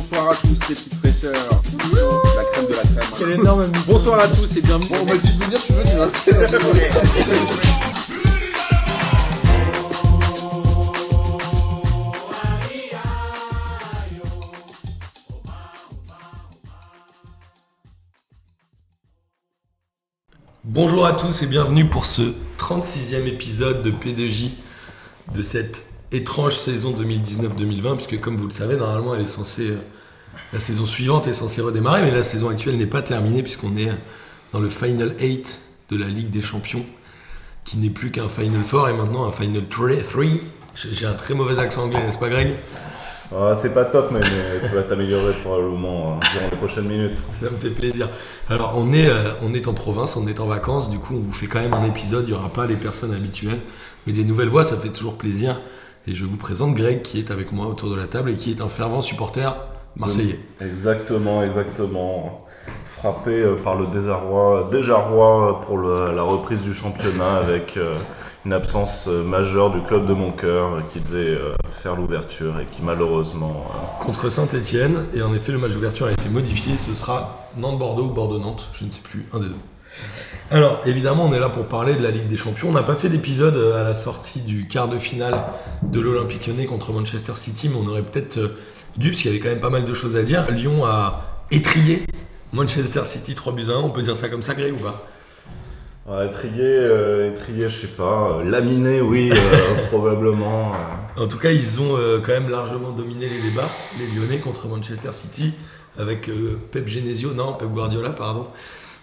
Bonsoir à tous les petites fraîcheurs. La crème de la crème. Quel énorme Bonsoir à tous et bienvenue. Bon, on m'a dit de venir, suis venu. Hein. Bonjour à tous et bienvenue pour ce 36e épisode de P2J de cette étrange saison 2019-2020 puisque comme vous le savez normalement elle est censée euh, la saison suivante est censée redémarrer mais la saison actuelle n'est pas terminée puisqu'on est dans le Final 8 de la Ligue des Champions qui n'est plus qu'un Final 4 et maintenant un Final 3. J'ai un très mauvais accent anglais n'est-ce pas Greg? Ah, c'est pas top, mais, mais tu vas t'améliorer probablement euh, durant les prochaines minutes. Ça me fait plaisir. Alors, on est, euh, on est en province, on est en vacances, du coup, on vous fait quand même un épisode. Il n'y aura pas les personnes habituelles, mais des nouvelles voix, ça fait toujours plaisir. Et je vous présente Greg qui est avec moi autour de la table et qui est un fervent supporter marseillais. Exactement, exactement. Frappé euh, par le désarroi, désarroi pour le- la reprise du championnat avec euh, une absence euh, majeure du club de mon cœur euh, qui devait euh, faire l'ouverture et qui malheureusement. euh, Contre Saint-Etienne. Et en effet, le match d'ouverture a été modifié. Ce sera Nantes-Bordeaux ou Bordeaux-Nantes. Je ne sais plus, un des deux. Alors, évidemment, on est là pour parler de la Ligue des Champions. On n'a pas fait d'épisode euh, à la sortie du quart de finale de l'Olympique lyonnais contre Manchester City, mais on aurait peut-être euh, dû, parce qu'il y avait quand même pas mal de choses à dire. Lyon a étrié Manchester City 3 buts à 1. On peut dire ça comme ça, Greg, ou pas? Ouais, étrier, euh, étrier, je sais pas. euh, laminé, oui, euh, probablement. En tout cas, ils ont euh, quand même largement dominé les débats, les Lyonnais contre Manchester City, avec Pep Genesio, non, Pep Guardiola, pardon,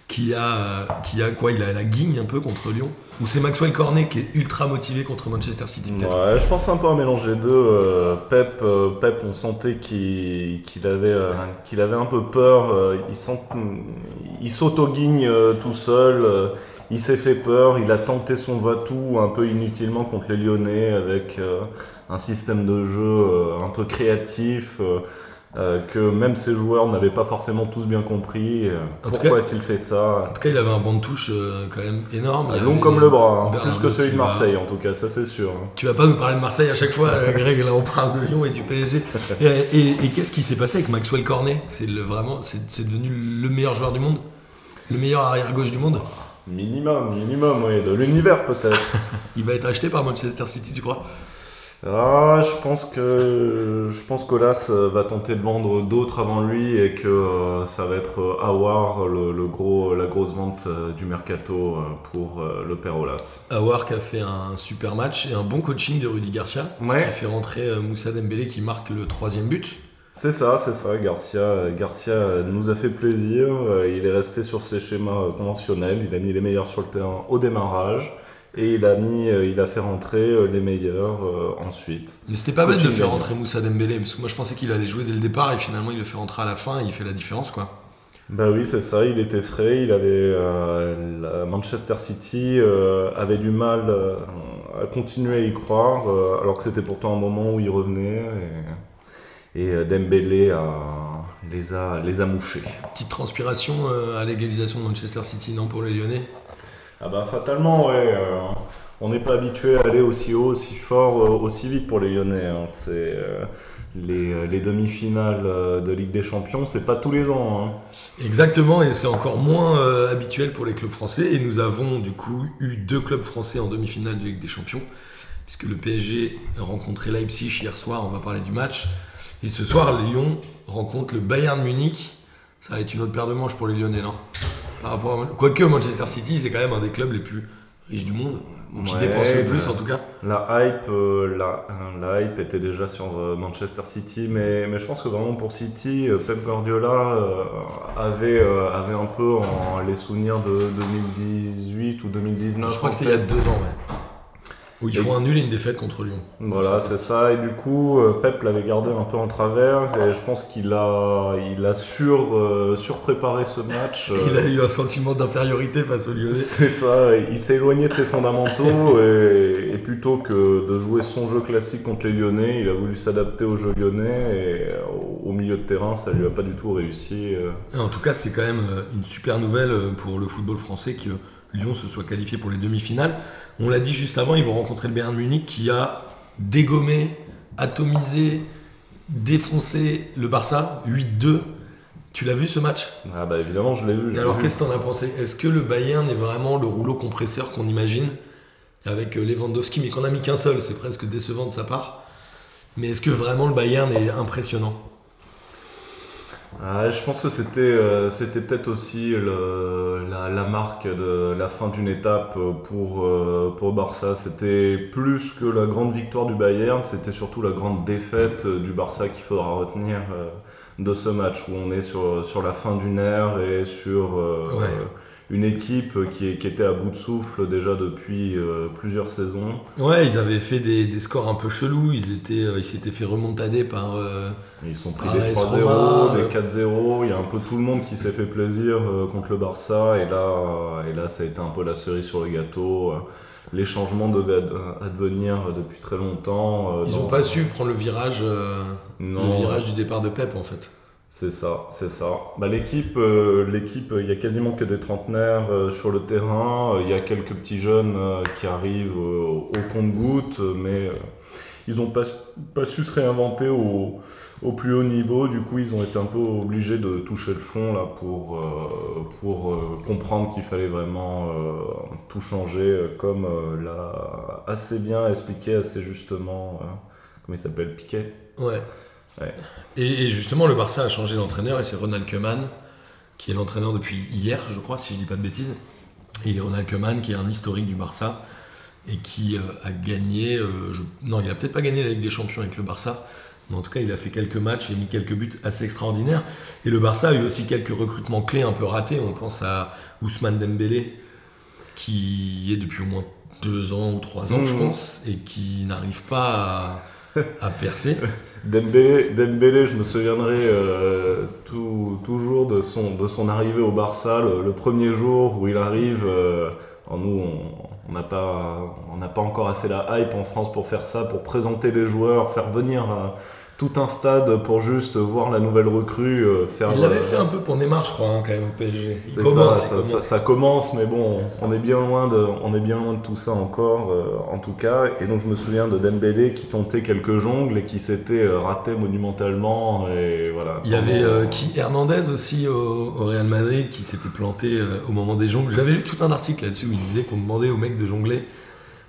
qui a, qui a quoi Il a la guigne un peu contre Lyon. Ou c'est Maxwell Cornet qui est ultra motivé contre Manchester City, Ouais, je pense un peu à mélanger deux. euh, Pep, euh, Pep, on sentait qu'il avait, euh, qu'il avait un peu peur. il il s'auto-guigne tout seul. il s'est fait peur. Il a tenté son va-tout un peu inutilement contre les Lyonnais avec un système de jeu un peu créatif. Euh, que même ses joueurs n'avaient pas forcément tous bien compris. euh, pourquoi a-t-il fait ça En tout cas, il avait un banc de touche euh, quand même énorme. Y Long avait comme le bras, hein, plus que celui de. Marseille en tout cas, ça c'est sûr. Tu vas pas nous parler de Marseille à chaque fois, Greg, là on parle de Lyon et du PSG. Et, et- et qu'est-ce qui s'est passé avec Maxwell Cornet? C'est vraiment, c'est devenu le meilleur joueur du monde? Le meilleur arrière-gauche du monde? Minimum, minimum, oui, de l'univers peut-être. Il va être acheté par Manchester City, tu crois? Ah, je pense que je pense qu'Olas euh, va tenter de vendre d'autres avant lui et que euh, ça va être euh, Awar, le, le gros, la grosse vente du mercato pour le père Olas. Awar qui a fait un super match et un bon coaching de Rudy Garcia, Ouais. qui fait rentrer Moussa Dembélé qui marque le troisième but. C'est ça, c'est ça. Garcia, Garcia nous a fait plaisir. Il est resté sur ses schémas conventionnels. Il a mis les meilleurs sur le terrain au démarrage et il a mis, euh, il a fait rentrer euh, les meilleurs euh, ensuite. Mais c'était pas bête de faire rentrer Moussa Dembélé, parce que moi je pensais qu'il allait jouer dès le départ et finalement il le fait rentrer à la fin et il fait la différence quoi. Bah oui, c'est ça, il était frais, il avait euh, Manchester City euh, avait du mal à continuer à y croire, alors que c'était pourtant un moment où il revenait et, et Dembélé a, les a les a mouchés. Petite transpiration à l'égalisation de Manchester City, non pour les Lyonnais? Ah bah fatalement, ouais. euh, on n'est pas habitué à aller aussi haut, aussi fort, euh, aussi vite pour les Lyonnais. hein. C'est euh, les, les demi-finales de Ligue des Champions, c'est pas tous les ans. hein. Exactement, et c'est encore moins habituel pour les clubs français. Et nous avons du coup eu deux clubs français en demi-finale de Ligue des Champions, puisque le PSG rencontrait Leipzig hier soir, on va parler du match. Et ce soir, Lyon rencontre le Bayern Munich. Ça va être une autre paire de manches pour les Lyonnais, non? Par rapport à... Quoique Manchester City, c'est quand même un des clubs les plus riches du monde, ou qui Ouais, dépense le plus en tout cas. La hype, euh, la, euh, la hype était déjà sur euh, Manchester City, mais, mais je pense que vraiment pour City, euh, Pep Guardiola euh, avait, avait un peu en, les souvenirs de 2018 ou 2019. Je crois que c'était il y a deux ans, ouais. Où ils font un nul et une défaite contre Lyon. Voilà, c'est ça. Et du coup, euh, Pep l'avait gardé un peu en travers. Et je pense qu'il a, il a sur, euh, surpréparé ce match. Il a euh, eu un sentiment d'infériorité face aux Lyonnais. C'est ça, il s'est éloigné de ses fondamentaux et, et plutôt que de jouer son jeu classique contre les Lyonnais, il a voulu s'adapter au jeu lyonnais et au, au milieu de terrain, ça lui a pas du tout réussi. euh. Et En tout cas, c'est quand même euh, une super nouvelle euh, pour le football français que Lyon se soit qualifié pour les demi-finales. On l'a dit juste avant, ils vont rencontrer le Bayern Munich qui a dégommé, atomisé, défoncé le Barça 8-2. Tu l'as vu ce match? Ah bah évidemment, je l'ai vu. je alors qu'est-ce que t'en as pensé? Est-ce que le Bayern est vraiment le rouleau compresseur qu'on imagine avec euh, Lewandowski, mais qu'on a mis qu'un seul, c'est presque décevant de sa part. Mais est-ce que vraiment le Bayern est impressionnant? Ah, je pense que c'était euh, c'était peut-être aussi le- la, marque de la fin d'une étape euh, pour, euh, pour Barça. C'était plus que la grande victoire du Bayern, c'était surtout la grande défaite euh, du Barça qu'il faudra retenir de ce match où on est sur, sur la fin d'une ère et sur. Une équipe qui, était à bout de souffle déjà depuis euh, plusieurs saisons. Ouais, ils avaient fait des, des scores un peu chelous, ils étaient, euh, ils s'étaient fait remontader par... euh, Ils sont pris des AS 3-0, Roma, des euh. 4-0. Il y a un peu tout le monde qui s'est fait plaisir contre le Barça. Et là, et là, ça a été un peu la cerise sur le gâteau. Les changements devaient ad- advenir depuis très longtemps. ils dans- ont pas su prendre le virage, Non, le virage du départ de Pep en fait. C'est ça, c'est ça. Bah, l'équipe, euh, l'équipe, il y a quasiment que des trentenaires euh, sur le terrain. Euh, Il y a quelques petits jeunes qui arrivent au compte-gouttes, mais ils n'ont pas, su se réinventer au, plus haut niveau. Du coup, ils ont été un peu obligés de toucher le fond là pour pour comprendre qu'il fallait vraiment tout changer, comme l'a assez bien expliqué, assez justement. comment il s'appelle, Piquet? Ouais. Ouais. Et, et justement, le Barça a changé d'entraîneur et c'est Ronald Koeman qui est l'entraîneur depuis hier, je crois, si je dis pas de bêtises. Et Ronald Koeman qui est un historique du Barça et qui euh, a gagné. euh, je- Non, il a peut-être pas gagné la Ligue des Champions avec le Barça, mais en tout cas, il a fait quelques matchs et mis quelques buts assez extraordinaires. Et le Barça a eu aussi quelques recrutements clés un peu ratés. On pense à Ousmane Dembélé qui est depuis au moins deux ans ou trois ans, je Mhm. pense, et qui n'arrive pas à, à percer. Dembélé, Dembélé, je me souviendrai euh, tout- toujours de son, de son arrivée au Barça, le, le premier jour où il arrive. euh, nous, on n'a pas, on pas encore assez la hype en France pour faire ça, pour présenter les joueurs, faire venir euh, tout un stade pour juste voir la nouvelle recrue, euh, faire. Il l'avait fait un peu pour Neymar, je crois, hein, quand même, au PSG. Il c'est commence, ça, il commence. ça- ça commence, mais bon, on est bien loin de, on est bien loin de tout ça encore, euh, en tout cas. Et donc je me souviens de Dembélé qui tentait quelques jongles et qui s'était euh, raté monumentalement et voilà. Il y avait euh, qui Hernandez aussi au, au Real Madrid qui s'était planté euh, au moment des jongles. J'avais lu tout un article là-dessus où il disait qu'on demandait aux mecs de jongler,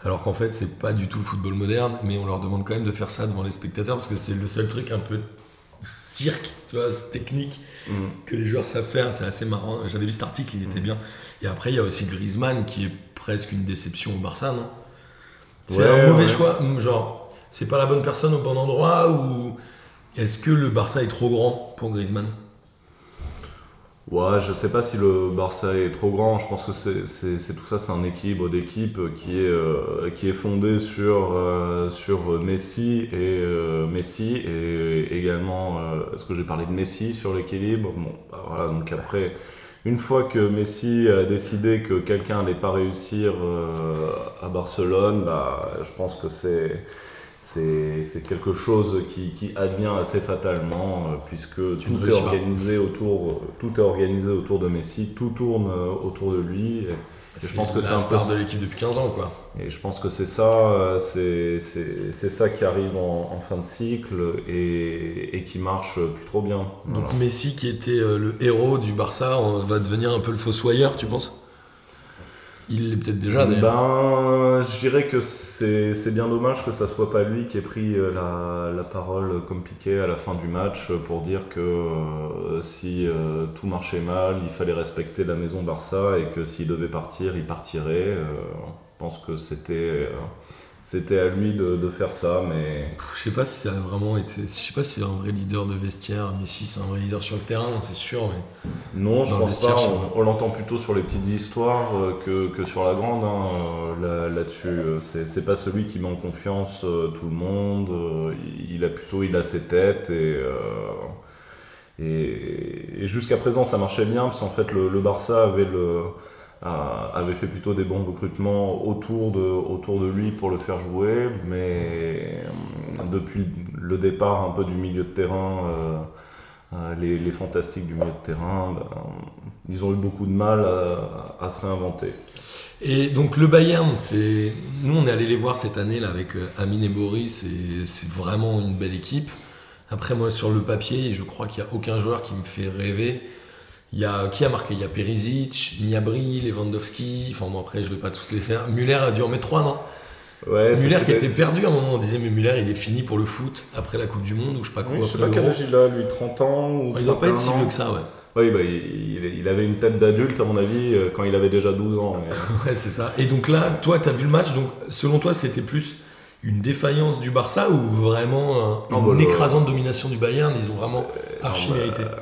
alors qu'en fait c'est pas du tout le football moderne, mais on leur demande quand même de faire ça devant les spectateurs parce que c'est le seul truc un peu cirque, tu vois, technique Mm. que les joueurs savent faire. C'est assez marrant. J'avais lu cet article, il était bien. Et après il y a aussi Griezmann qui est presque une déception au Barça, non? C'est Ouais, un mauvais ouais. choix, hum, genre c'est pas la bonne personne au bon endroit ou est-ce que le Barça est trop grand pour Griezmann? Ouais, je sais pas si le Barça est trop grand. Je pense que c'est tout ça, c'est un équilibre d'équipe qui est euh, qui est fondé sur euh, sur Messi et euh, Messi et également euh, est-ce que j'ai parlé de Messi sur l'équilibre? Bon, bah voilà. Donc après, une fois que Messi a décidé que quelqu'un allait pas réussir euh, à Barcelone, bah je pense que c'est c'est quelque chose qui, qui advient assez fatalement euh, puisque tout est pas. organisé autour tout est organisé autour de Messi, tout tourne euh, autour de lui et, je pense que c'est un peu star de l'équipe depuis 15 ans quoi. et je pense que c'est ça euh, c'est ça qui arrive en, en fin de cycle et, et qui marche plus trop bien. Donc. Messi qui était le héros du Barça va devenir un peu le fossoyeur, tu penses? Il l'est peut-être déjà d'ailleurs. Ben, je dirais que c'est bien dommage que ça soit pas lui qui ait pris euh, la, la parole comme Piqué à la fin du match pour dire que euh, si euh, tout marchait mal, il fallait respecter la maison Barça et que s'il devait partir, il partirait. Je pense que c'était c'était à lui de, de faire ça, mais Je sais pas si ça a vraiment été. Je sais pas si c'est un vrai leader de vestiaire. Messi c'est un vrai leader sur le terrain, c'est sûr. Mais Non, je Dans pense pas. On, on l'entend plutôt sur les petites histoires euh, que, que sur la grande. hein, euh, là- Là-dessus, Euh, c'est pas celui qui met en confiance tout le monde. il, a plutôt, il a ses têtes et. euh, et, et jusqu'à présent, ça marchait bien parce qu'en fait, le, le Barça avait le avait fait plutôt des bons recrutements autour de, autour de lui pour le faire jouer, mais euh, depuis le départ un peu du milieu de terrain, euh, euh, les, fantastiques du milieu de terrain, ils ont eu beaucoup de mal à, se réinventer. Et donc le Bayern, c'est nous on est allé les voir cette année là avec euh, Amine et Boris, et c'est vraiment une belle équipe Après, moi, sur le papier, je crois qu'il n'y a aucun joueur qui me fait rêver. Il y a, qui a marqué? Il y a Perisic, Niabri, Lewandowski. Enfin, bon, après, je ne vais pas tous les faire. Muller a dû en mettre trois, non? Ouais, Muller qui était perdu à un moment, on disait, mais Muller, il est fini pour le foot après la Coupe du Monde ou je sais pas quoi. Oui, je sais pas quel âge il a, lui, 30 ans ou Il doit pas être si 31 ans. vieux que ça, ouais. Oui, bah, il, il avait une tête d'adulte, à mon avis, euh, quand il avait déjà 12 ans. mais- Ouais, c'est ça. Et donc là, toi, tu as vu le match, donc selon toi, c'était plus une défaillance du Barça ou vraiment un- une bah, écrasante domination du Bayern? Ils ont vraiment archi Alors, bah, mérité. euh,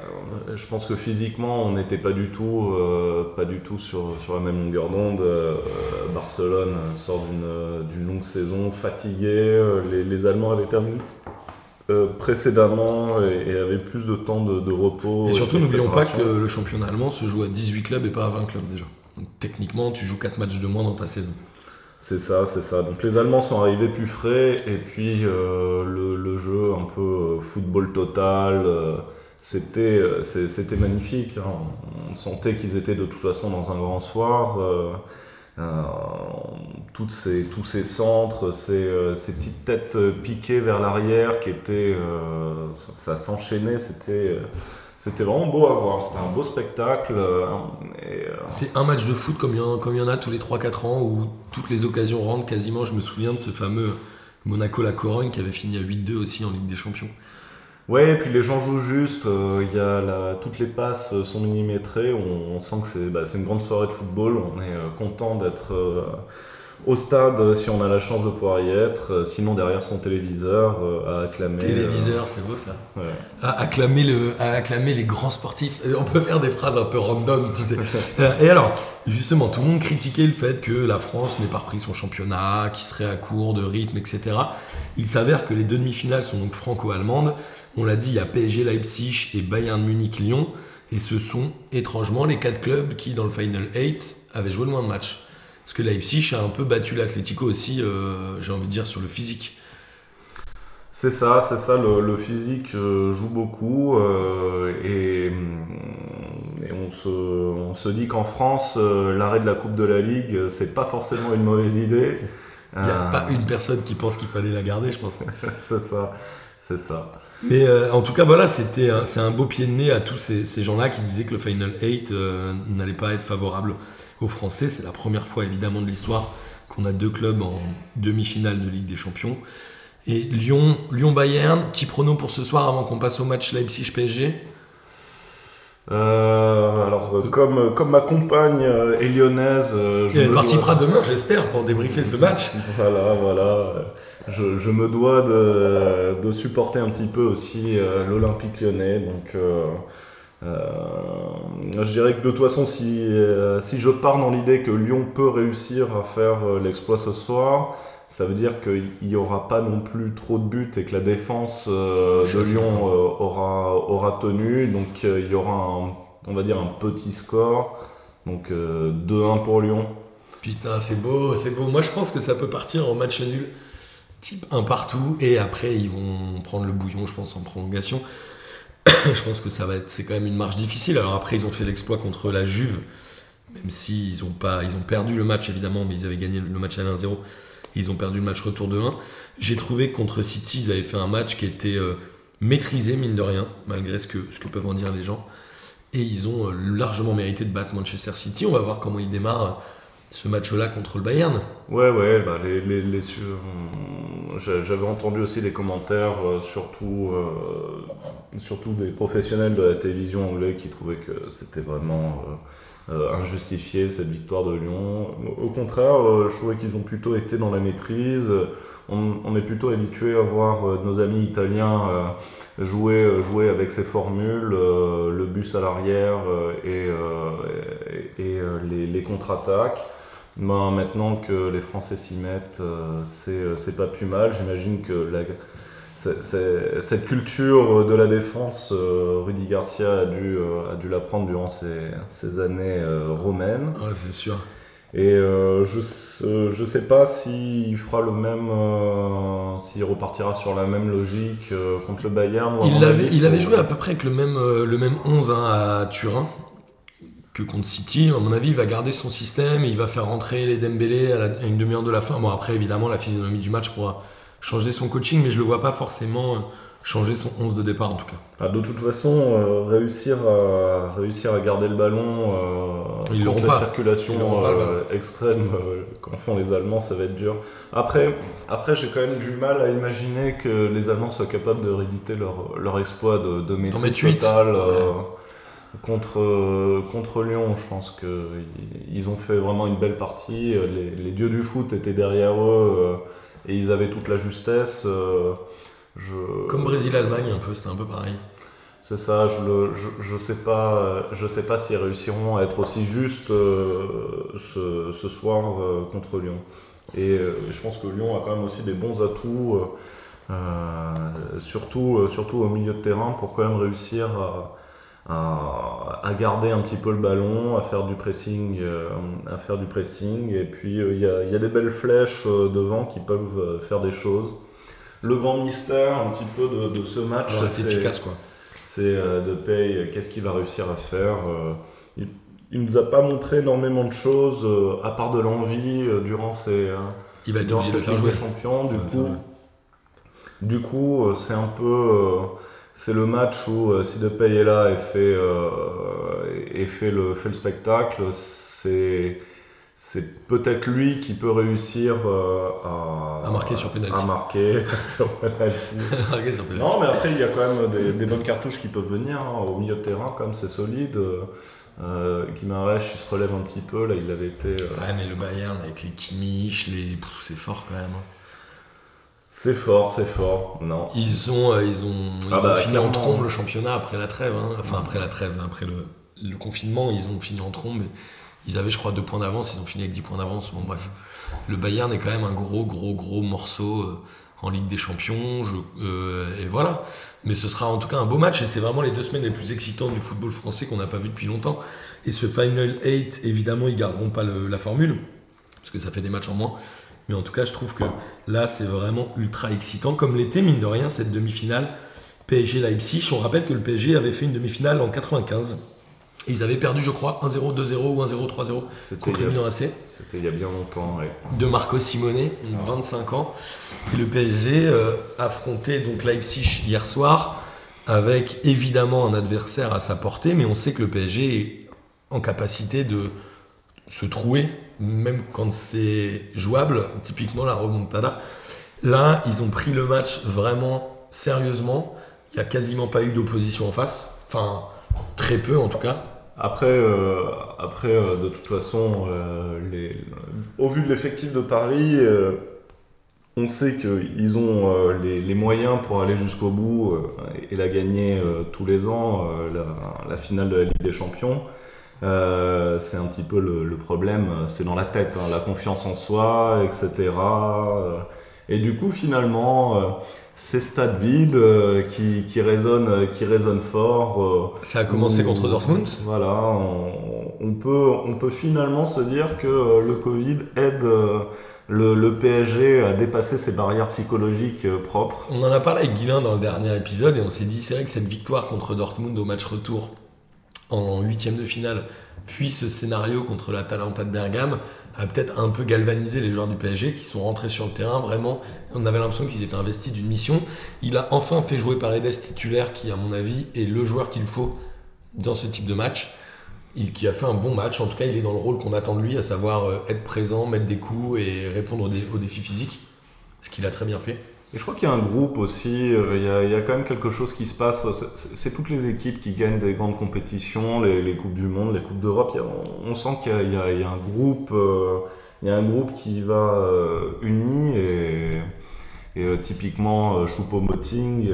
Je pense que physiquement, on n'était pas du tout, euh, pas du tout sur, sur la même longueur d'onde. Euh, Barcelone sort d'une euh, longue saison, fatigué. Euh, Les, les Allemands avaient terminé euh, précédemment et, et avaient plus de temps de, de repos. Et surtout, n'oublions pas que le championnat allemand se joue à 18 clubs et pas à 20 clubs déjà. Donc techniquement, tu joues 4 matchs de moins dans ta saison. C'est ça, c'est ça. Donc les Allemands sont arrivés plus frais et puis euh, le, le jeu un peu euh, football total, euh, c'était euh, c'était magnifique. hein. On sentait qu'ils étaient de toute façon dans un grand soir. euh, euh, toutes ces, tous ces centres, ces, petites têtes piquées vers l'arrière qui étaient, ça, s'enchaînait, c'était c'était vraiment beau à voir. C'était un beau spectacle. C'est un match de foot comme il y en, comme il y en a tous les 3-4 ans où toutes les occasions rentrent quasiment. Je me souviens de ce fameux Monaco-La Corogne qui avait fini à 8-2 aussi en Ligue des Champions. Ouais, et puis les gens jouent juste, euh, y a la- toutes les passes sont millimétrées, on, sent que c'est bah, c'est une grande soirée de football, on est euh, content d'être euh, au stade euh, si on a la chance de pouvoir y être, euh, sinon derrière son téléviseur euh, à acclamer. Téléviseur, c'est beau ça. ouais. à acclamer, le, à acclamer les grands sportifs. On peut faire des phrases un peu random, tu sais. Et alors, justement, tout le monde critiquait le fait que la France n'ait pas repris son championnat, qu'il serait à court de rythme, etc. Il s'avère que les deux demi-finales sont donc franco-allemandes. On l'a dit, il y a PSG Leipzig et Bayern Munich-Lyon. Et ce sont étrangement les quatre clubs qui, dans le Final 8, avaient joué le moins de matchs. Parce que Leipzig a un peu battu l'Atlético aussi, euh, j'ai envie de dire, sur le physique. C'est ça, c'est ça, le, le physique euh, joue beaucoup euh, et, et on, se, on se dit qu'en France, l'arrêt de la Coupe de la Ligue, c'est pas forcément une mauvaise idée. Il n'y a Euh, pas une personne qui pense qu'il fallait la garder, je pense. c'est ça, c'est ça. Mais euh, en tout cas, voilà, c'était un- c'est un beau pied de nez à tous ces, ces gens-là qui disaient que le Final 8 euh, n'allait pas être favorable aux Français. C'est la première fois, évidemment, de l'histoire qu'on a deux clubs en demi-finale de Ligue des Champions. Et Lyon, Lyon-Bayern, petit prono pour ce soir avant qu'on passe au match Leipzig-PSG. Euh, alors, euh, comme, comme ma compagne euh, est lyonnaise, euh, je Elle me participera dois- demain, j'espère, pour débriefer ce match. Voilà, voilà. Je, je me dois de, de supporter un petit peu aussi l'Olympique lyonnais. Donc, je dirais que de toute façon, si, euh, si je pars dans l'idée que Lyon peut réussir à faire euh, l'exploit ce soir, ça veut dire qu'il n'y aura pas non plus trop de buts et que la défense euh, de Lyon euh, aura, aura tenu. Donc, euh, il y aura, un, on va dire, un petit score. Donc, euh, 2-1 pour Lyon. Putain, c'est beau, c'est beau. Moi, je pense que ça peut partir en match nul, type un partout, et après, ils vont prendre le bouillon, je pense, en prolongation. je pense que ça va être, c'est quand même une marche difficile. Alors après, ils ont fait l'exploit contre la Juve, même s'ils ont pas, ils ont perdu le match évidemment, mais ils avaient gagné le match à 1-0. Ils ont perdu le match retour de 1. J'ai trouvé que contre City, ils avaient fait un match qui était euh, maîtrisé, mine de rien, malgré ce que, peuvent en dire les gens. Et ils ont euh, largement mérité de battre Manchester City. On va voir comment ils démarrent euh, ce match-là contre le Bayern. Ouais, ouais, bah les, les, les j'avais entendu aussi des commentaires, euh, surtout, euh, surtout des professionnels de la télévision anglais qui trouvaient que c'était vraiment euh, injustifié cette victoire de Lyon. Au contraire, je trouvais qu'ils ont plutôt été dans la maîtrise. On, est plutôt habitué à voir nos amis italiens jouer, jouer avec ces formules, le bus à l'arrière et, les contre-attaques. Ben, maintenant que les Français s'y mettent, euh, c'est euh, c'est pas plus mal. J'imagine que la- cette culture de la défense, euh, Rudy Garcia a dû, a dû l'apprendre durant ses, ses années romaines. Ouais, c'est sûr. Et euh, je, euh, je sais pas s'il fera le même, euh, s'il repartira sur la même logique contre le Bayern. ou Il avait, il joué à peu près avec le même, le même 11 hein, à Turin que contre City. À mon avis, il va garder son système et il va faire rentrer les Dembélé à, la- à une demi-heure de la fin. Bon, après, évidemment, la physionomie du match pourra changer son coaching, mais je le vois pas forcément euh, changer son 11 de départ en tout cas. De toute façon, euh, réussir, à, réussir à garder le ballon euh, Ils l'auront contre la pas. circulation Ils pas, euh, extrême qu'en font les Allemands, ça va être dur. Après, après j'ai quand même du mal à imaginer que les Allemands soient capables de rééditer leur, leur exploit de, de maîtrise totale contre, euh, contre Lyon. Je pense qu'ils ils ont fait vraiment une belle partie. Les, les dieux du foot étaient derrière eux euh, et ils avaient toute la justesse. euh, je... Comme Brésil-Allemagne un peu, c'était un peu pareil. C'est ça, je, le, je, je sais pas, je sais pas s'ils réussiront à être aussi justes euh, ce, ce soir euh, contre Lyon. Et euh, je pense que Lyon a quand même aussi des bons atouts, surtout, surtout au milieu de terrain, pour quand même réussir à, à, à garder un petit peu le ballon, à faire du pressing, euh, à faire du pressing. Et puis euh, il y, a, il y a des belles flèches euh, devant qui peuvent faire des choses. Le grand mystère un petit peu de, de ce match, c'est c'est- efficace quoi. c'est de paye, qu'est-ce qu'il va réussir à faire. il, il nous a pas montré énormément de choses, à part de l'envie, durant ses, Il va être obligé de faire jouer. des champions. Du coup, du coup c'est un peu... c'est le match où euh, si Depay est là et fait, euh, et fait, le, fait le spectacle, c'est... C'est peut-être lui qui peut réussir euh, à, À marquer sur penalty. À marquer sur penalty. Marqué sur penalty. Non, mais après, il y a quand même des, des bonnes cartouches qui peuvent venir hein, au milieu de terrain, comme c'est solide. Euh, euh, Guimarães, il se relève un petit peu. Là, il avait été. euh, Ouais, mais le Bayern avec les Kimmich, les... c'est fort quand même. C'est fort, c'est fort. Non. Ils ont, euh, ils ont, ils Ah bah, ont fini en trombe le championnat après la trêve. hein. Enfin, après la trêve, après le, le confinement, ils ont fini en trombe. Ils avaient, je crois, deux points d'avance. Ils ont fini avec 10 points d'avance. Bon, bref. Le Bayern est quand même un gros, gros, gros morceau euh, en Ligue des Champions. je- euh, et voilà. Mais ce sera en tout cas un beau match. Et c'est vraiment les deux semaines les plus excitantes du football français qu'on n'a pas vu depuis longtemps. Et ce Final 8, évidemment, ils garderont pas le- la formule. Parce que ça fait des matchs en moins. Mais en tout cas, je trouve que là, c'est vraiment ultra excitant. Comme l'était, mine de rien, cette demi-finale PSG-Leipzig. On rappelle que le PSG avait fait une demi-finale en 95. Et ils avaient perdu, je crois, 1-0, 2-0 ou 1-0, 3-0 C'était contre le Milan AC c'était il y a bien longtemps. ouais. de Marco Simone, donc 25 ans. Et le PSG euh, affrontait donc Leipzig hier soir avec évidemment un adversaire à sa portée, mais on sait que le PSG est en capacité de se trouer, même quand c'est jouable, typiquement la remontada. Là, ils ont pris le match vraiment sérieusement. Il n'y a quasiment pas eu d'opposition en face. Enfin, très peu en tout cas. Après, euh, après euh, de toute façon, euh, au vu de l'effectif de Paris, on sait qu'ils ont les, moyens pour aller jusqu'au bout et la gagner tous les ans, la finale de la Ligue des Champions. Euh, c'est un petit peu le, le problème, c'est dans la tête, hein, la confiance en soi, etc. Euh, Et du coup, finalement, euh, ces stades vides euh, qui, qui, résonnent, qui résonnent fort. Ça a commencé contre Dortmund. voilà, on, on peut, on peut finalement se dire que le Covid aide le, le PSG à dépasser ses barrières psychologiques euh, propres. On en a parlé avec Guilain dans le dernier épisode et on s'est dit c'est vrai que cette victoire contre Dortmund au match retour en huitième de finale, puis ce scénario contre l'Atalanta de Bergame a peut-être un peu galvanisé les joueurs du PSG qui sont rentrés sur le terrain vraiment. On avait l'impression qu'ils étaient investis d'une mission. Il a enfin fait jouer Paredes titulaire qui à mon avis est le joueur qu'il faut dans ce type de match. Il, qui a fait un bon match, en tout cas il est dans le rôle qu'on attend de lui, à savoir euh, être présent, mettre des coups et répondre aux, dé- aux défis physiques, ce qu'il a très bien fait. Et je crois qu'il y a un groupe aussi, euh, il y, a, quand même quelque chose qui se passe. C'est- toutes les équipes qui gagnent des grandes compétitions, les, Coupes du Monde, les Coupes d'Europe. On, sent qu'il y, a- un groupe, euh, il y a un groupe qui va euh, uni et, euh, typiquement Choupo-Moting.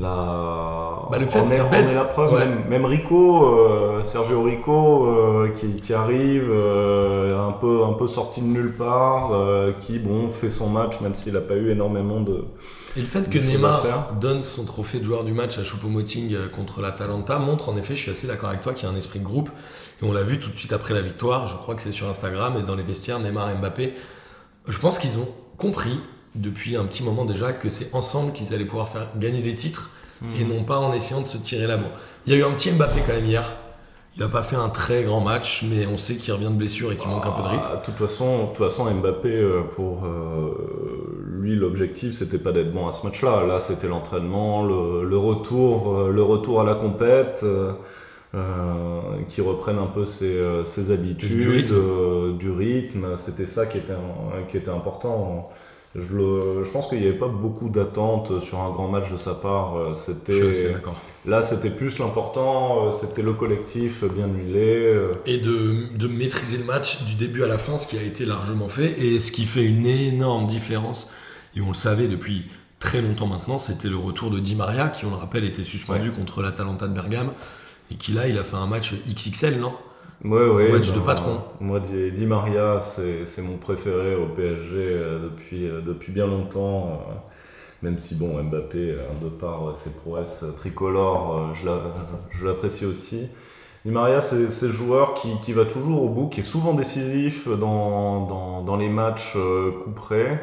Bah, le fait, on, est, on est la preuve, Ouais. même, même Rico, euh, Sergio Rico, euh, qui, qui arrive euh, un, peu, un peu sorti de nulle part, qui bon, fait son match, même s'il n'a pas eu énormément de, Et le fait que Neymar donne son trophée de joueur du match à Choupo-Moting contre l'Atalanta montre en effet, je suis assez d'accord avec toi, qu'il y a un esprit de groupe. Et on l'a vu tout de suite après la victoire, je crois que c'est sur Instagram et dans les vestiaires, Neymar et Mbappé. Je pense qu'ils ont compris depuis un petit moment déjà que c'est ensemble qu'ils allaient pouvoir faire gagner des titres et non pas en essayant de se tirer la bourre. Il y a eu un petit Mbappé quand même hier. Il n'a pas fait un très grand match, mais on sait qu'il revient de blessure et qu'il manque un peu de rythme. Ah, De toute façon, toute façon Mbappé, euh, pour euh, lui, l'objectif, c'était pas d'être bon à ce match-là. Là, c'était l'entraînement, le, le retour, euh, le retour à la compète, euh, euh, qui reprenne un peu ses, ses habitudes, Du rythme. euh, rythme. C'était ça qui était, qui était important. Je, le- je pense qu'il n'y avait pas beaucoup d'attentes sur un grand match de sa part. Euh, C'était là, c'était plus l'important. euh, C'était le collectif bien huilé. euh, Et de, de maîtriser le match du début à la fin, ce qui a été largement fait. Et ce qui fait une énorme différence, et on le savait depuis très longtemps maintenant, c'était le retour de Di Maria, qui, on le rappelle, était suspendu contre l'Atalanta de Bergame. Et qui là, il a fait un match XXL, non? Ouais, ouais, match de ben, patron. Moi, Di, Di Maria, c'est mon préféré au PSG euh, depuis, euh, depuis bien longtemps. euh, même si, bon, Mbappé, de par ses prouesses tricolores, je la- je l'apprécie aussi. Di Maria, c'est le joueur qui, qui va toujours au bout, qui est souvent décisif dans, dans, dans les matchs coup près.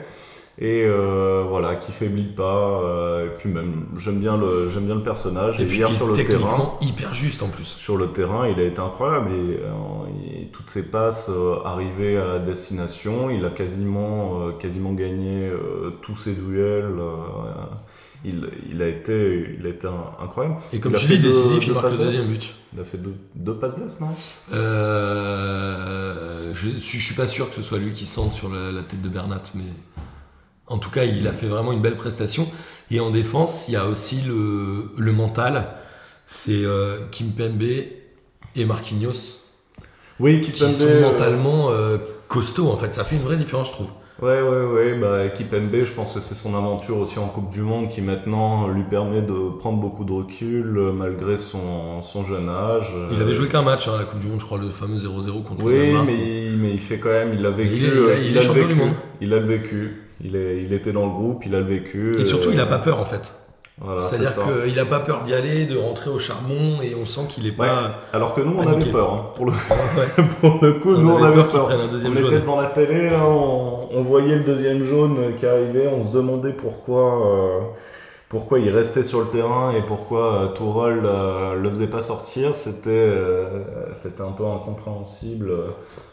Et euh, voilà, qui faiblit pas. euh, et puis même, j'aime bien, le- j'aime bien le personnage. Et Et puis hier sur est le terrain, hyper juste en plus. sur le terrain, il a été incroyable. Et, euh, et toutes ses passes arrivées à destination, il a quasiment, quasiment gagné tous ses duels. il, il a été, il a été incroyable. Et comme tu dis, décisif, il marque le deuxième but. Il a fait deux, deux passes d'ess, non je, suis, je suis pas sûr que ce soit lui qui sente sur la, la tête de Bernat, mais en tout cas, il a fait vraiment une belle prestation. Et en défense, il y a aussi le, le mental. C'est euh, Kimpembe et Marquinhos Oui, qui sont euh, mentalement euh, costauds. En fait, ça fait une vraie différence, je trouve. Ouais, ouais, ouais. Bah, Kipembe, je pense que c'est son aventure aussi en Coupe du Monde qui maintenant lui permet de prendre beaucoup de recul euh, malgré son, son jeune âge. Il avait joué qu'un match hein, à la Coupe du Monde, je crois, le fameux 0-0 contre le Oui, mais, il- mais il fait quand même, il a vécu. il est- il a- il a le du monde. Il a le vécu. Il, est, il était dans le groupe, il a le vécu. Et surtout, euh, il a pas peur en fait. Voilà, C'est-à-dire qu'il a pas peur d'y aller, de rentrer au charbon, et on sent qu'il est Ouais. pas. Alors que nous, on Paniqué. avait peur. hein. Pour, le, Ouais. pour le coup, On nous, on avait peur peur. on jaune. était devant la télé, là, on, on voyait le deuxième jaune qui arrivait, on se demandait pourquoi, euh, pourquoi il restait sur le terrain et pourquoi euh, Tourelle euh, le faisait pas sortir. C'était euh, c'était un peu incompréhensible.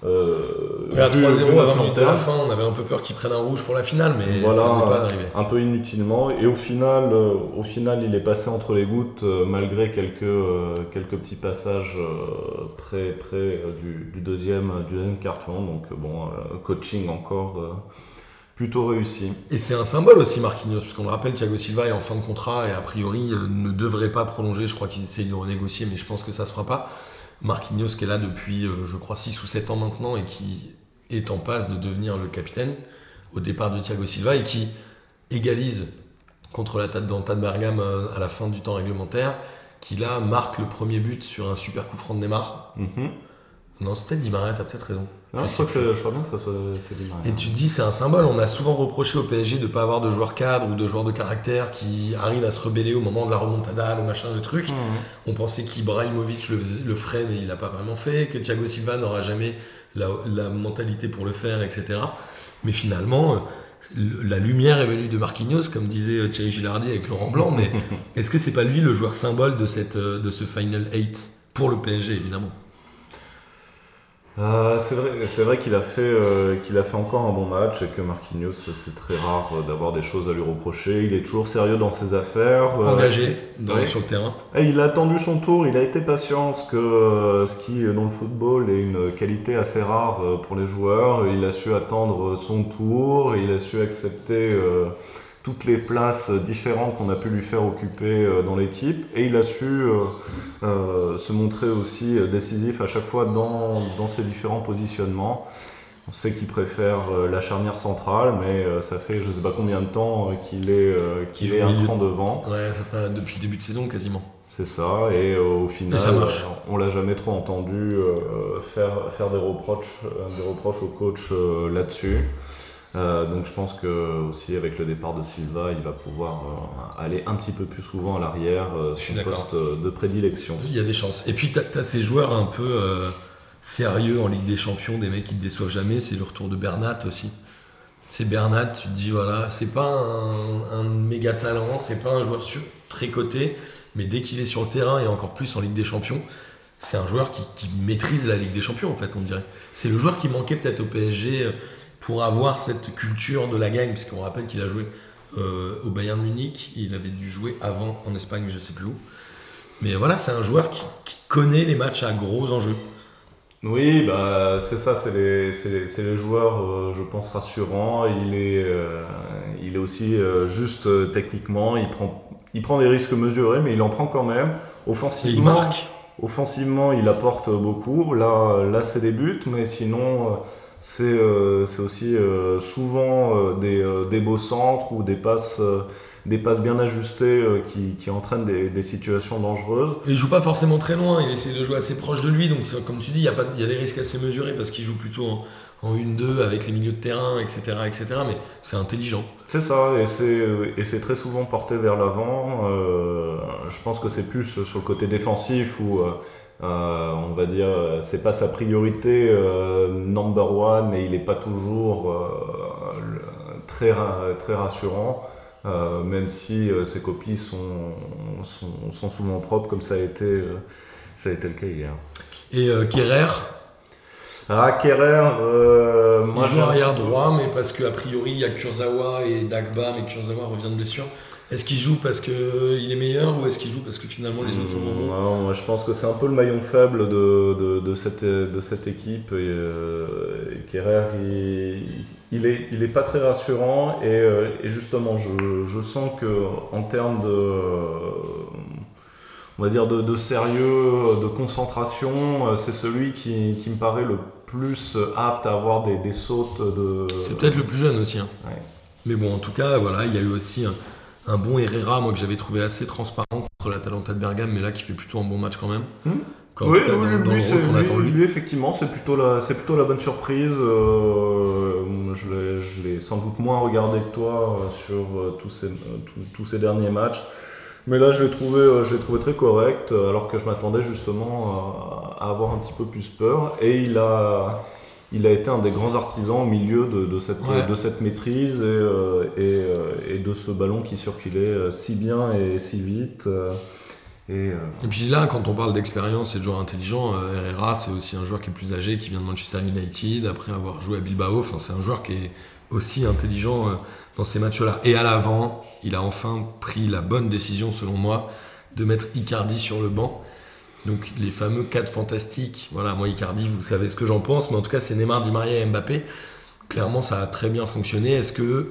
Et à vu- 3-0 vu à 20 notre minutes à la fin, on avait un peu peur qu'il prenne un rouge pour la finale, mais Voilà. ça n'est pas arrivé. un peu inutilement et au final au final il est passé entre les gouttes malgré quelques quelques petits passages près près du, du deuxième du deuxième carton donc bon coaching encore plutôt réussi Et c'est un symbole aussi, Marquinhos, parce qu'on le rappelle, Thiago Silva est en fin de contrat et a priori euh, ne devrait pas prolonger. Je crois qu'ils essayent de renégocier, mais je pense que ça se fera pas. Marquinhos qui est là depuis, euh, je crois, 6 ou 7 ans maintenant et qui est en passe de devenir le capitaine au départ de Thiago Silva et qui égalise contre la Tadanta de Bergame euh, à la fin du temps réglementaire, qui là marque le premier but sur un super coup franc de Neymar. Mhm. Non, c'est peut-être Di Maria, t'as peut-être raison. Ah, Je crois que je crois bien que ça soit c'est Di Maria. Et tu te dis, c'est un symbole. On a souvent reproché au PSG de ne pas avoir de joueurs cadres ou de joueurs de caractère qui arrivent à se rebeller au moment de la remontada, le machin, le truc. On pensait qu'Ibrahimovic le, le ferait, mais il l'a pas vraiment fait. Que Thiago Silva n'aura jamais la, la mentalité pour le faire, etc. Mais finalement, euh, la lumière est venue de Marquinhos, comme disait euh, Thierry Gilardi avec Laurent Blanc. Mais est-ce que c'est pas lui le joueur symbole de, cette, euh, de ce Final 8 pour le PSG, évidemment? Euh, c'est vrai, c'est vrai qu'il a fait, euh, qu'il a fait encore un bon match et que Marquinhos, c'est très rare euh, d'avoir des choses à lui reprocher. Il est toujours sérieux dans ses affaires. euh, Engagé dans- ouais. sur le terrain. Et il a attendu son tour, il a été patient, ce, que, euh, ce qui dans le football est une qualité assez rare pour les joueurs. Il a su attendre son tour, il a su accepter euh, toutes les places différentes qu'on a pu lui faire occuper euh, dans l'équipe et il a su euh, euh, se montrer aussi décisif à chaque fois dans, dans ses différents positionnements. On sait qu'il préfère la charnière centrale, mais ça fait je sais pas combien de temps qu'il est, qu'il Il est un cran devant. Ouais, ça fait depuis le début de saison quasiment. C'est ça, et au final, Et ça on l'a jamais trop entendu faire, faire des, reproches, des reproches au coach là-dessus. Euh, donc je pense que aussi avec le départ de Silva, il va pouvoir euh, aller un petit peu plus souvent à l'arrière, euh, son poste de prédilection. Il y a des chances. Et puis, tu as, ces joueurs un peu sérieux en Ligue des Champions, des mecs qui te déçoivent jamais. C'est le retour de Bernat aussi. C'est Bernat, tu te dis, voilà, c'est pas un, un méga talent, c'est pas un joueur sur, très coté, mais dès qu'il est sur le terrain et encore plus en Ligue des Champions, c'est un joueur qui, qui maîtrise la Ligue des Champions, en fait, on dirait. C'est le joueur qui manquait peut-être au PSG pour avoir cette culture de la gagne, puisqu'on rappelle qu'il a joué euh, au Bayern Munich, il avait dû jouer avant en Espagne, je sais plus où. Mais voilà, c'est un joueur qui, qui connaît les matchs à gros enjeux. Oui, bah, c'est ça, c'est les, les, les joueurs, euh, je pense, rassurants. Il est, euh, il est aussi juste techniquement, il prend, il prend des risques mesurés, mais il en prend quand même. Et il Offensivement, marque. offensivement il apporte beaucoup. Là, là c'est des buts, mais sinon, c'est euh, c'est aussi euh, souvent euh, des, des beaux centres ou des passes, des passes bien ajustées qui, qui entraînent des, des situations dangereuses. Il joue pas forcément très loin, il essaie de jouer assez proche de lui, donc comme tu dis, il y, a pas- y a des risques assez mesurés parce qu'il joue plutôt en, en 1-2 avec les milieux de terrain, etc. etc. mais c'est intelligent. C'est ça, et c'est, et c'est très souvent porté vers l'avant. Euh, je pense que c'est plus sur le côté défensif où, euh, on va dire, euh, c'est pas sa priorité euh, number one et il n'est pas toujours euh, le- très, très rassurant, même si ses copies sont, sont, sont souvent propres comme ça a été, ça a été le cas hier. Et Kerrer, Ah, Kerrer, moi joue arrière droit, mais parce qu'a priori il y a Kurzawa et Dagba, mais Kurzawa revient de blessure. Est-ce qu'il joue parce qu'il est meilleur ou est-ce qu'il joue parce que finalement les autres sont moins bons moi je pense que c'est un peu le maillon faible de, de, de cette, de cette équipe. Et, euh, et Kerrer, il, il, est, il est pas très rassurant. Et, euh, et justement, je, je sens que en termes de, on va dire de, de sérieux, de concentration, euh, c'est celui qui, qui me paraît le plus apte à avoir des, des sautes de. C'est peut-être le plus jeune aussi. hein. Ouais. Mais bon, en tout cas, voilà, il y a eu aussi un, un bon Herrera, moi que j'avais trouvé assez transparent contre l'Atalanta de Bergame, mais là qui fait plutôt un bon match quand même. Hmm. Quand, Oui, cas, oui, dans, dans lui, le rôle effectivement, c'est plutôt la, c'est plutôt la bonne surprise. Euh, je l'ai, je l'ai sans doute moins regardé que toi euh, sur euh, tous ces, tous- tous ces derniers matchs. Mais là, je l'ai trouvé, je l'ai trouvé très correct, alors que je m'attendais justement à, à avoir un petit peu plus peur. Et il a, il a été un des grands artisans au milieu de, de cette, Ouais. de cette maîtrise et, euh, et, euh, et de ce ballon qui circulait euh, si bien et si vite. euh, et, Et puis là, quand on parle d'expérience et de joueur intelligent, Herrera, c'est aussi un joueur qui est plus âgé, qui vient de Manchester United, après avoir joué à Bilbao. Enfin, c'est un joueur qui est aussi intelligent dans ces matchs-là. Et à l'avant, il a enfin pris la bonne décision, selon moi, de mettre Icardi sur le banc. Donc les fameux 4 fantastiques. Voilà, moi Icardi, vous savez ce que j'en pense, mais en tout cas c'est Neymar, Di Maria et Mbappé. Clairement, ça a très bien fonctionné. Est-ce que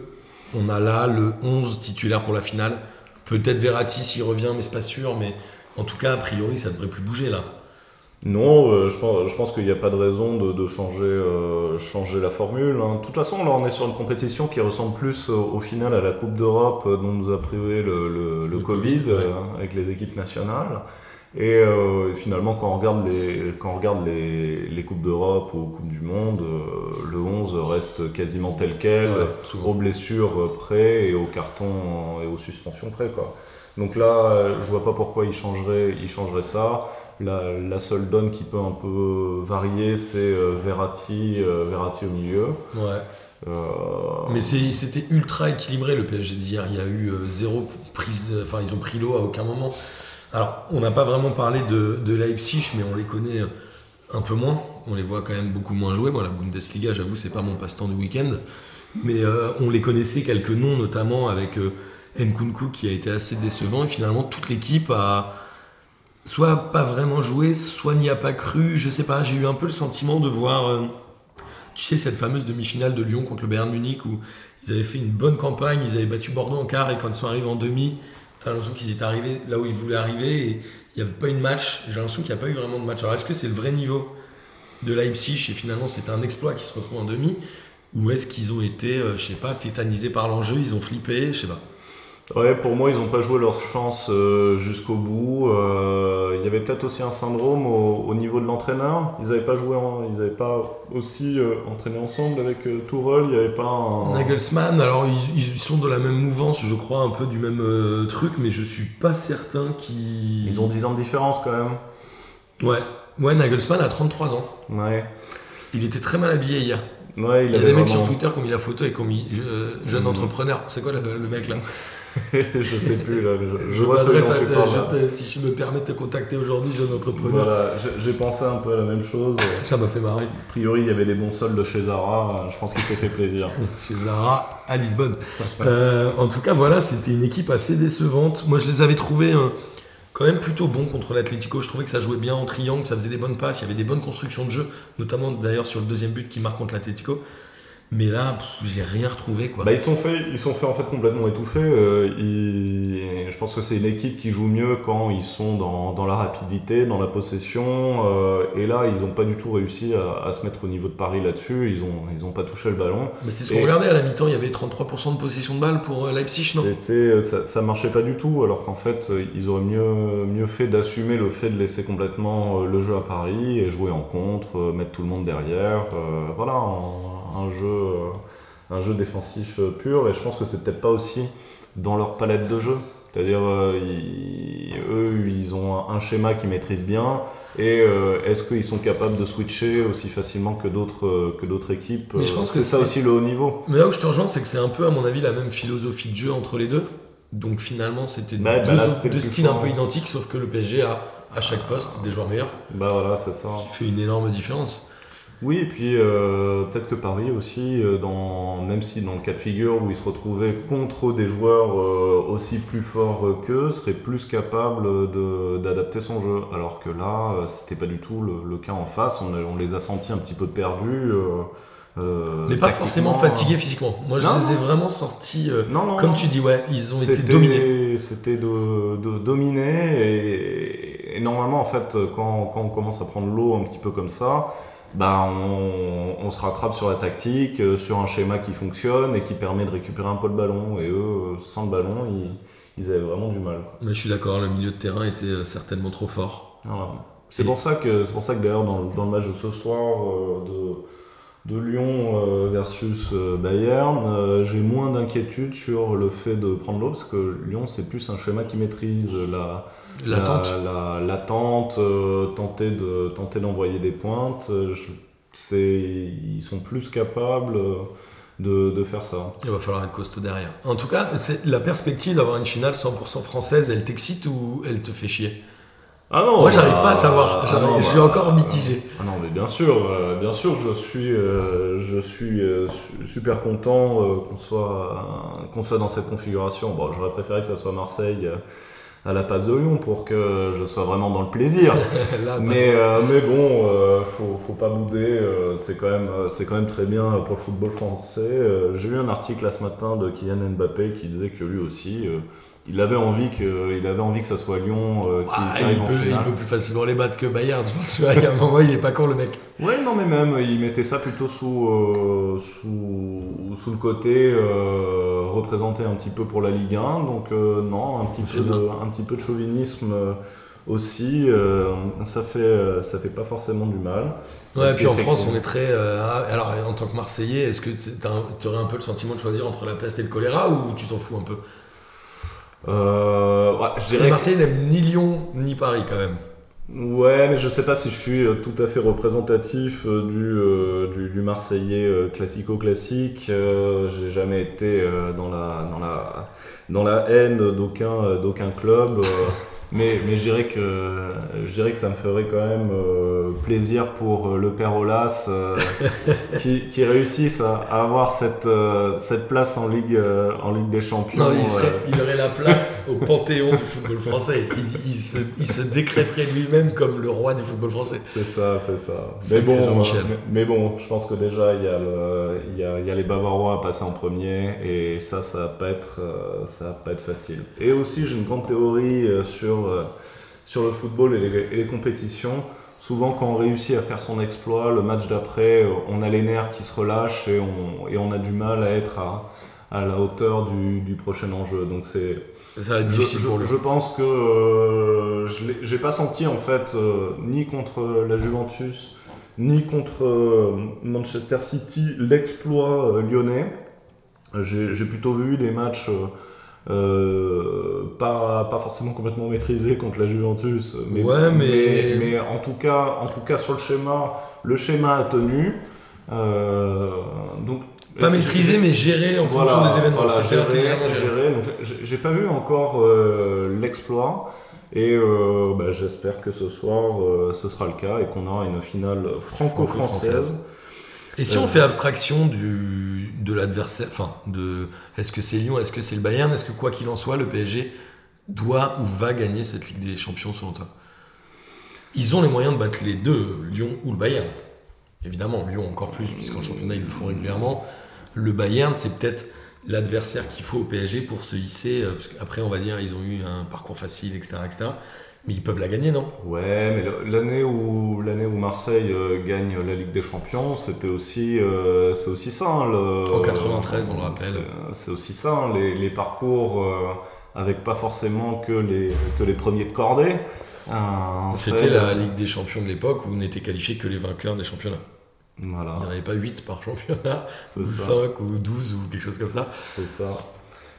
on a là le 11 titulaire pour la finale? Peut-être Verratti s'il revient, mais c'est pas sûr. Mais en tout cas, a priori, ça devrait plus bouger là. Non, euh, je pense, je pense qu'il n'y a pas de raison de, de changer, euh, changer la formule. hein. De toute façon, là, on est sur une compétition qui ressemble plus euh, au final à la Coupe d'Europe dont nous a privé le, le- le Le Covid, Covid, ouais. avec les équipes nationales. Et euh, finalement, quand on regarde les, quand on regarde les, les Coupes d'Europe ou Coupes du Monde, euh, le 11 reste quasiment tel quel, Ouais, aux blessures près et aux cartons et aux suspensions près. Quoi. Donc là, euh, je vois pas pourquoi il changerait, il changerait ça. La, la seule donne qui peut un peu varier, c'est Verratti, Verratti au milieu. Ouais. Euh, Mais c'était ultra équilibré le PSG d'hier. Il y a eu zéro prise. Enfin, ils ont pris l'eau à aucun moment. Alors, on n'a pas vraiment parlé de, de Leipzig, mais on les connaît euh, un peu moins. On les voit quand même beaucoup moins jouer. Moi, la Bundesliga, j'avoue, c'est pas mon passe-temps du week-end. Mais euh, on les connaissait quelques noms, notamment avec euh, Nkunku qui a été assez décevant. Et finalement, toute l'équipe a soit pas vraiment joué, soit n'y a pas cru. Je sais pas, j'ai eu un peu le sentiment de voir. tu sais, cette fameuse demi-finale de Lyon contre le Bayern Munich où ils avaient fait une bonne campagne, ils avaient battu Bordeaux en quart et quand ils sont arrivés en demi, t'as l'impression qu'ils étaient arrivés là où ils voulaient arriver et il n'y avait pas eu de match. J'ai l'impression qu'il n'y a pas eu vraiment de match. Alors est-ce que c'est le vrai niveau de Leipzig et finalement c'était un exploit qui se retrouve en demi? Ou est-ce qu'ils ont été, euh, je sais pas, tétanisés par l'enjeu, ils ont flippé, je sais pas. Ouais, pour moi, ils n'ont pas joué leur chance euh, jusqu'au bout. Euh, il y avait peut-être aussi un syndrome au, au niveau de l'entraîneur. Ils n'avaient pas joué, en- ils n'avaient pas aussi euh, entraîné ensemble avec Tourelle. Il n'y avait pas un. Nagelsmann, alors ils, ils sont de la même mouvance, je crois, un peu du même truc, mais je suis pas certain qu'ils. Ils ont 10 ans de différence quand même. Ouais, ouais, Nagelsmann a 33 ans. Ouais. Il était très mal habillé hier. Ouais, il, Il y a avait des mecs vraiment- sur Twitter qui ont mis la photo et qui ont mis euh, jeune Mhm. entrepreneur. C'est quoi le, le mec là? Je sais plus, là, je, Je vois ce je te- si je me permets de te contacter aujourd'hui, jeune entrepreneur. Voilà, j'ai- pensé un peu à la même chose. Ça m'a fait marrer. A priori, il y avait des bons soldes chez Zara, je pense qu'il s'est fait plaisir. Chez Zara à Lisbonne. Euh, en tout cas, voilà, c'était une équipe assez décevante. Moi, je les avais trouvés euh, quand même plutôt bons contre l'Atlético. Je trouvais que ça jouait bien en triangle, ça faisait des bonnes passes, il y avait des bonnes constructions de jeu, notamment d'ailleurs sur le deuxième but qui marque contre l'Atlético. Mais là, j'ai rien retrouvé quoi. Bah, ils sont faits, ils sont faits en fait complètement étouffés. euh, ils- Je pense que c'est une équipe qui joue mieux quand ils sont dans, dans la rapidité, dans la possession. euh, et là, ils n'ont pas du tout réussi à, à se mettre au niveau de Paris là-dessus. Ils ont, ils ont pas touché le ballon. Mais c'est ce qu'on regardait à la mi-temps, il y avait 33% de possession de balle pour euh, Leipzig, non? C'était, ça, ça marchait pas du tout, alors qu'en fait, euh, ils auraient mieux, mieux fait d'assumer le fait de laisser complètement euh, le jeu à Paris et jouer en contre, euh, mettre tout le monde derrière. euh, voilà, un jeu, euh, un jeu défensif euh, pur. Et je pense que c'est peut-être pas aussi dans leur palette de jeu. C'est-à-dire, euh, ils- eux, ils ont un, schéma qu'ils maîtrisent bien. Et euh, est-ce qu'ils sont capables de switcher aussi facilement que d'autres euh, que d'autres équipes Mais je pense C'est que ça c'est- aussi le haut niveau. Mais là où je te rejoins, c'est que c'est un peu, à mon avis, la même philosophie de jeu entre les deux. Donc finalement, c'était Bah, deux, bah là, deux styles un peu identiques, sauf que le PSG a à chaque poste des joueurs meilleurs, Bah voilà, c'est ça. ce qui fait une énorme différence. Oui, et puis euh, peut-être que Paris aussi, euh, dans, même si dans le cas de figure où ils se retrouvaient contre des joueurs euh, aussi plus forts qu'eux, serait plus capable de- d'adapter son jeu. Alors que là, euh, c'était pas du tout le, le cas en face. On, les a sentis un petit peu perdus. euh, euh, Mais pas forcément fatigués physiquement. Moi, je les ai vraiment sortis. euh, Non, non, comme tu dis, ouais, ils ont été dominés. C'était de, de dominer et, et normalement en fait quand, quand on commence à prendre l'eau un petit peu comme ça, bah on, on se rattrape sur la tactique, euh, sur un schéma qui fonctionne et qui permet de récupérer un peu le ballon. Et eux, euh, sans le ballon, ils, ils avaient vraiment du mal. Mais je suis d'accord, le milieu de terrain était euh, certainement trop fort. Voilà. C'est Et- pour ça que c'est pour ça que d'ailleurs dans, le- dans le match de ce soir euh, de, de Lyon euh, versus euh, Bayern, j'ai moins d'inquiétude sur le fait de prendre l'eau parce que Lyon c'est plus un schéma qui maîtrise la L'attente. la, l'attente, euh, tenter de tenter d'envoyer des pointes. euh, je- ils sont plus capables euh, de, de faire ça. Il va falloir être costaud derrière. En tout cas, la perspective d'avoir une finale 100% française, elle t'excite ou elle te fait chier? Ah non, Moi, j'arrive bah, pas à savoir. ah J'arrive- non, je suis bah, encore mitigé. Ah non, mais bien sûr, euh, bien sûr, je suis, euh, je suis euh, su- super content qu'on soit, qu'on soit dans cette configuration. Bon, j'aurais préféré que ça soit Marseille à la passe de Lyon pour que je sois vraiment dans le plaisir. Là, mais, euh, mais bon, euh, faut, faut pas bouder. euh, c'est quand même, euh, quand même très bien pour le football français. J'ai lu un article là ce matin de Kylian Mbappé qui disait que lui aussi, il avait envie que, il avait envie que ça soit Lyon euh, qui, Ah, qui il, arrive en peut, il peut plus facilement les battre que Bayern. Je pense qu'il y a un moment, il est pas con le mec. Ouais, non, mais même, il mettait ça plutôt sous, euh, sous, sous le côté euh, représenté un petit peu pour la Ligue 1. Donc, euh, non, un petit, peu de, un petit peu de chauvinisme aussi. euh, ça, fait, ça fait pas forcément du mal. Ouais, Même puis en France, on est très. euh, alors, en tant que Marseillais, est-ce que tu aurais un peu le sentiment de choisir entre la peste et le choléra ou tu t'en fous un peu? Euh, ouais, je dirais Les Marseillais n'aiment ni Lyon ni Paris quand même. Ouais, mais je sais pas si je suis euh, tout à fait représentatif euh, du, euh, du, du Marseillais euh, classico-classique. Euh, J'ai jamais été dans, la, dans, la, dans la haine d'aucun d'aucun club. mais mais je, dirais que, je dirais que ça me ferait quand même euh, plaisir pour euh, le père Olas euh, qui, qui réussisse à, à avoir cette, euh, cette place en Ligue, en Ligue des Champions. Non, il, serait- il aurait la place au panthéon du football français. Il, il se, il se décréterait lui-même comme le roi du football français. C'est ça, c'est ça. Mais bon, mais, bon, je pense que déjà il y, a le- il y, a, il y a les Bavarois à passer en premier et ça, ça va pas être, ça va pas être facile. Et aussi, j'ai une grande théorie euh, sur euh, sur le football et les, et les compétitions. Souvent, quand on réussit à faire son exploit, le match d'après, euh, on a les nerfs qui se relâchent et on, et on a du mal à être à, à la hauteur du, du prochain enjeu. Donc c'est je, je- je pense que euh, je j'ai pas senti en fait euh, ni contre la Juventus ni contre euh, Manchester City l'exploit lyonnais. J'ai j'ai plutôt vu des matchs euh, pas, pas forcément complètement maîtrisés contre la Juventus, mais, Ouais, mais- mais en tout cas en tout cas sur le schéma, le schéma a tenu. Euh, donc Pas maîtriser, mais gérer en Voilà, fonction des événements. voilà, géré. Donc, j'ai- J'ai pas vu encore euh, l'exploit. Et euh, bah, j'espère que ce soir euh, ce sera le cas et qu'on aura une finale franco-française. Et si Euh. on fait abstraction du, de l'adversaire, enfin, de est-ce que c'est Lyon, est-ce que c'est le Bayern, est-ce que quoi qu'il en soit, le PSG doit ou va gagner cette Ligue des Champions selon toi? Ils ont les moyens de battre les deux, Lyon ou le Bayern. Évidemment, Lyon encore plus, puisqu'en championnat ils le font régulièrement. Le Bayern, c'est peut-être l'adversaire qu'il faut au PSG pour se hisser. euh, Parce qu'après, on va dire, ils ont eu un parcours facile, etc., etc. Mais ils peuvent la gagner, non? Ouais, mais l'année où l'année où Marseille euh, gagne la Ligue des Champions, c'était aussi euh, c'est aussi ça. hein, le, En 93, on le rappelle. c'est- aussi ça, hein, les, les parcours euh, avec pas forcément que les que les premiers de cordée. Un C'était la Ligue des Champions de l'époque où n'étaient qualifiés que les vainqueurs des championnats. Voilà, Il n'y en avait pas 8 par championnat, ou ça. 5 ou 12 ou quelque chose comme ça. C'est ça.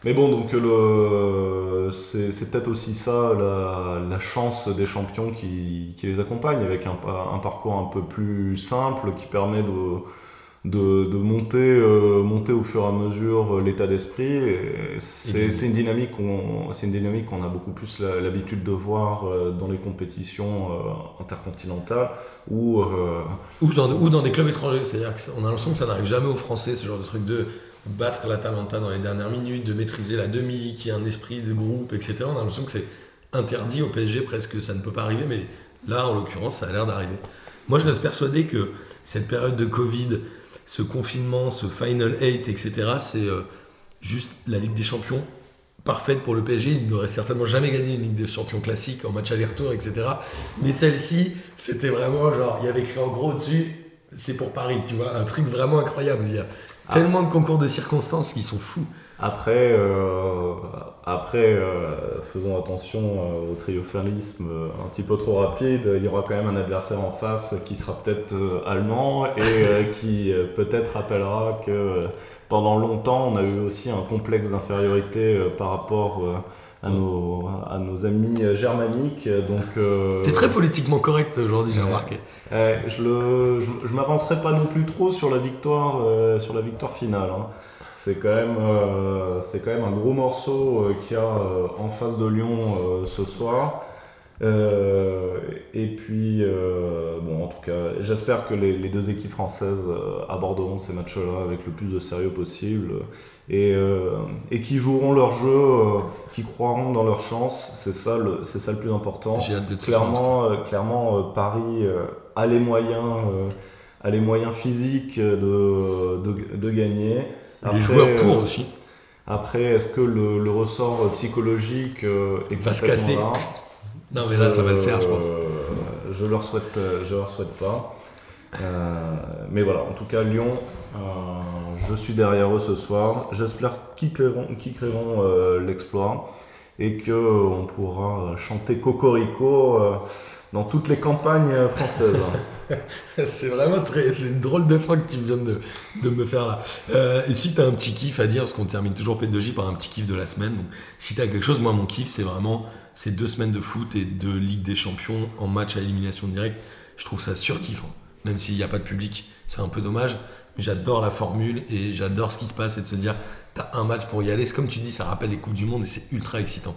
Mais bon, donc le, c'est, c'est peut-être aussi ça la, la chance des champions qui, qui les accompagne avec un, un parcours un peu plus simple qui permet de, de, de monter, euh, monter au fur et à mesure l'état d'esprit. Et c'est, Et c'est une dynamique qu'on, c'est une dynamique qu'on a beaucoup plus la- l'habitude de voir euh, dans les compétitions euh, intercontinentales euh, Ou dans, ou dans des clubs étrangers. C'est-à-dire qu'on a l'impression que ça n'arrive jamais aux Français, ce genre de truc de battre l'Atalanta dans les dernières minutes, de maîtriser la demi, qui a un esprit de groupe, etc. On a l'impression que c'est interdit au PSG presque, ça ne peut pas arriver, mais là, en l'occurrence, ça a l'air d'arriver. Moi, je reste persuadé que cette période de Covid, ce confinement, ce Final 8, etc., c'est euh, juste la Ligue des Champions parfaite pour le PSG. Il n'aurait certainement jamais gagné une Ligue des Champions classique en match aller-retour, etc. Mais celle-ci, c'était vraiment genre, il y avait écrit en gros dessus, c'est pour Paris, tu vois, un truc vraiment incroyable. Tellement de concours de circonstances qui sont fous. Après, euh, après euh, faisons attention euh, au triomphalisme un petit peu trop rapide. Il y aura quand même un adversaire en face qui sera peut-être allemand et qui peut-être rappellera que pendant longtemps, on a eu aussi un complexe d'infériorité par rapport à, nos, à nos amis euh, germaniques. Donc, euh, T'es très politiquement correct aujourd'hui, j'ai Ouais. remarqué. je le, je, je m'avancerai pas non plus trop sur la victoire, euh, sur la victoire finale. hein. C'est quand même, euh, c'est quand même un gros morceau euh, qu'il y a euh, en face de Lyon euh, ce soir. Euh, et puis, euh, bon, en tout cas, j'espère que les, les deux équipes françaises euh, aborderont ces matchs-là avec le plus de sérieux possible et, euh, et qui joueront leur jeu, qui croiront dans leur chance. C'est ça, le, c'est ça le plus important. De. Clairement, clairement Paris a les moyens, a les moyens physiques de, de, de gagner. Les joueurs pour aussi. après, est-ce que le, le ressort psychologique est Va se casser. là Non, mais là, ça va le faire, je pense. Euh, je leur souhaite, euh, je leur souhaite pas. Euh, mais voilà, en tout cas, Lyon, euh, je suis derrière eux ce soir. J'espère qu'ils créeront, l'exploit et que euh, on pourra chanter Cocorico dans toutes les campagnes françaises. C'est vraiment très. C'est une drôle de fin que tu viens de, me faire là. Euh, et si t'as un petit kiff à dire, parce qu'on termine toujours P2J par un petit kiff de la semaine. Donc, si t'as quelque chose, moi, mon kiff, c'est vraiment ces deux semaines de foot et de Ligue des Champions en match à élimination directe. Je trouve ça surkiffant. Même s'il n'y a pas de public, c'est un peu dommage. Mais j'adore la formule et j'adore ce qui se passe et de se dire, t'as un match pour y aller. C'est comme tu dis, ça rappelle les Coupes du Monde et c'est ultra excitant.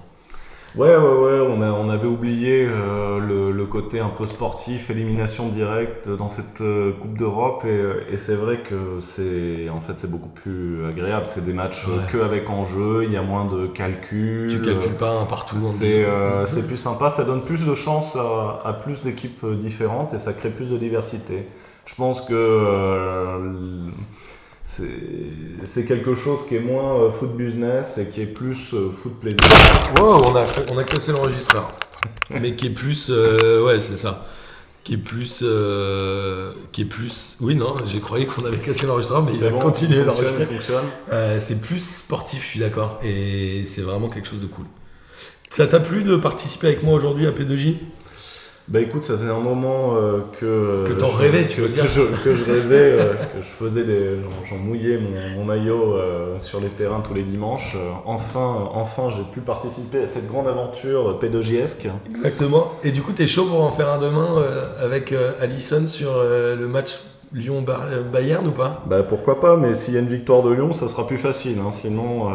Ouais, ouais, ouais, on, a, on avait oublié euh, le, le côté un peu sportif, élimination directe dans cette euh, Coupe d'Europe, et, euh, et c'est vrai que c'est en fait c'est beaucoup plus agréable. C'est des matchs Ouais. que avec enjeu, il y a moins de calculs. Tu calcules pas un partout. en C'est euh, plus sympa, ça donne plus de chance à, à plus d'équipes différentes et ça crée plus de diversité. Je pense que c'est quelque chose qui est moins euh, foot business et qui est plus euh, foot plaisir. Wow, on a, fait- on a cassé l'enregistreur. Mais qui est plus. euh, ouais, c'est ça. Qui est plus. euh, qui est plus. Oui, non, j'ai croyé qu'on avait cassé l'enregistreur, mais il C'est a bon, continué il fonctionne, d'enregistrer. Euh, c'est plus sportif, je suis d'accord. Et c'est vraiment quelque chose de cool. Ça t'a plu de participer avec moi aujourd'hui à P2J Bah écoute, ça faisait un moment euh, que. Que t'en rêvais, tu veux que dire. je, que je rêvais, euh, que je faisais des. j'en- mouillais mon, mon maillot euh, sur les terrains tous les dimanches. Euh, enfin, enfin j'ai pu participer à cette grande aventure pédagogiesque. Exactement. Et du coup, t'es chaud pour en faire un demain euh, avec euh, Allison sur euh, le match Lyon-Bayern ou pas? Bah pourquoi pas, mais s'il y a une victoire de Lyon, ça sera plus facile. hein, Sinon, euh,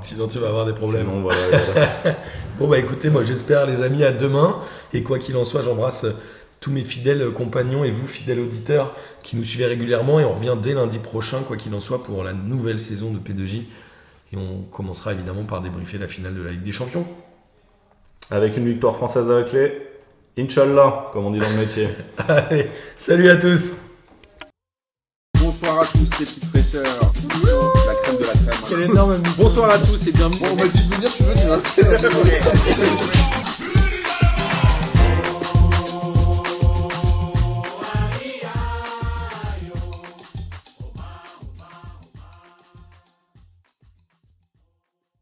Sinon tu vas avoir des problèmes. sinon, voilà, voilà. Bon bah écoutez, moi j'espère les amis à demain. Et quoi qu'il en soit, j'embrasse euh, tous mes fidèles euh, compagnons et vous, fidèles auditeurs, qui nous suivez régulièrement. Et on revient dès lundi prochain, quoi qu'il en soit, pour la nouvelle saison de P2J. Et on commencera évidemment par débriefer la finale de la Ligue des Champions. Avec une victoire française à la clé, Inch'Allah, comme on dit dans le métier. Allez, salut à tous Bonsoir à tous les petites fraîcheurs. Quel énorme Bonsoir à tous et bienvenue. Bon, on m'a dit de venir, je suis venu. Hein.